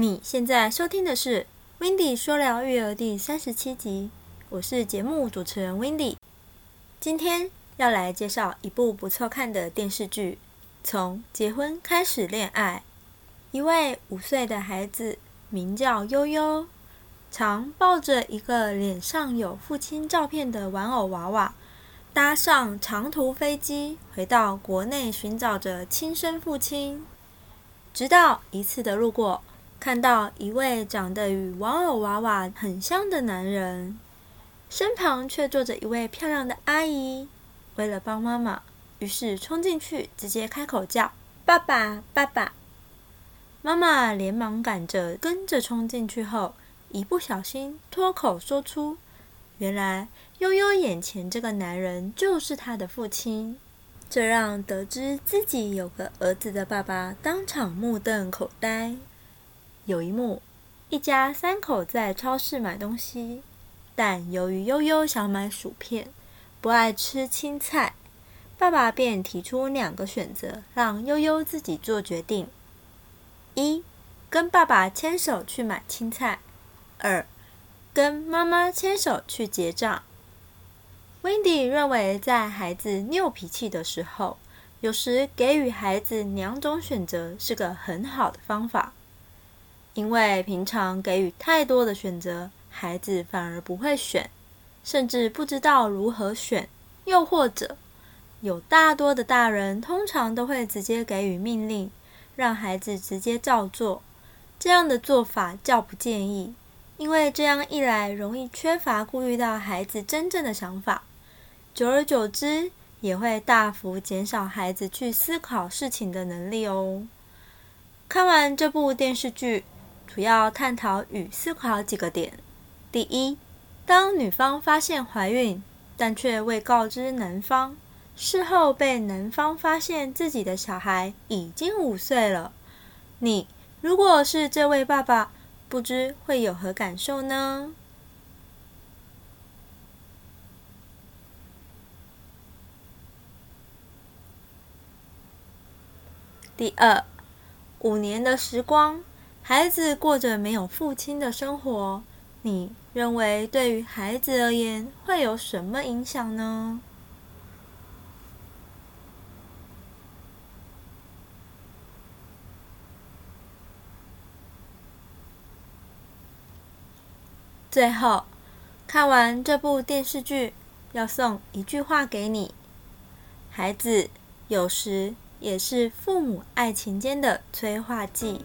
你现在收听的是《w i n d y 说聊育儿》第三十七集，我是节目主持人 w i n d y 今天要来介绍一部不错看的电视剧，《从结婚开始恋爱》。一位五岁的孩子名叫悠悠，常抱着一个脸上有父亲照片的玩偶娃娃。搭上长途飞机回到国内，寻找着亲生父亲。直到一次的路过，看到一位长得与玩偶娃娃很像的男人，身旁却坐着一位漂亮的阿姨。为了帮妈妈，于是冲进去，直接开口叫：“爸爸，爸爸！”妈妈连忙赶着跟着冲进去后，一不小心脱口说出。原来悠悠眼前这个男人就是他的父亲，这让得知自己有个儿子的爸爸当场目瞪口呆。有一幕，一家三口在超市买东西，但由于悠悠想买薯片，不爱吃青菜，爸爸便提出两个选择，让悠悠自己做决定：一，跟爸爸牵手去买青菜；二。跟妈妈牵手去结账。Wendy 认为，在孩子拗脾气的时候，有时给予孩子两种选择是个很好的方法，因为平常给予太多的选择，孩子反而不会选，甚至不知道如何选。又或者，有大多的大人通常都会直接给予命令，让孩子直接照做，这样的做法较不建议。因为这样一来，容易缺乏顾虑到孩子真正的想法，久而久之，也会大幅减少孩子去思考事情的能力哦。看完这部电视剧，主要探讨与思考几个点：第一，当女方发现怀孕，但却未告知男方，事后被男方发现自己的小孩已经五岁了，你如果是这位爸爸。不知会有何感受呢？第二，五年的时光，孩子过着没有父亲的生活，你认为对于孩子而言会有什么影响呢？最后，看完这部电视剧，要送一句话给你：孩子有时也是父母爱情间的催化剂。